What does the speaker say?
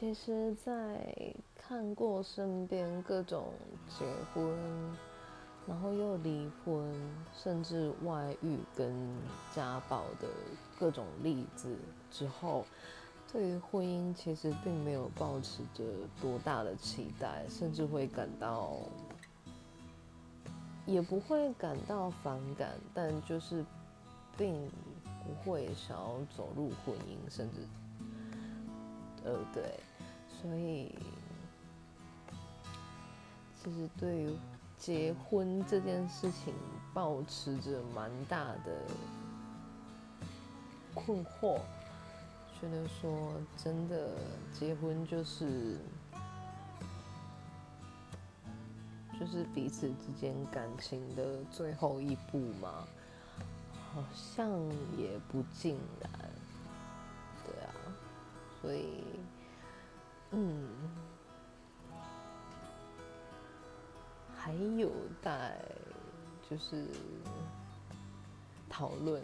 其实，在看过身边各种结婚，然后又离婚，甚至外遇跟家暴的各种例子之后，对于婚姻其实并没有抱持着多大的期待，甚至会感到，也不会感到反感，但就是并不会想要走入婚姻，甚至，呃，对，所以其实对于结婚这件事情，保持着蛮大的困惑。觉得说真的，结婚就是就是彼此之间感情的最后一步嘛，好像也不尽然，对啊，所以嗯，还有待就是讨论。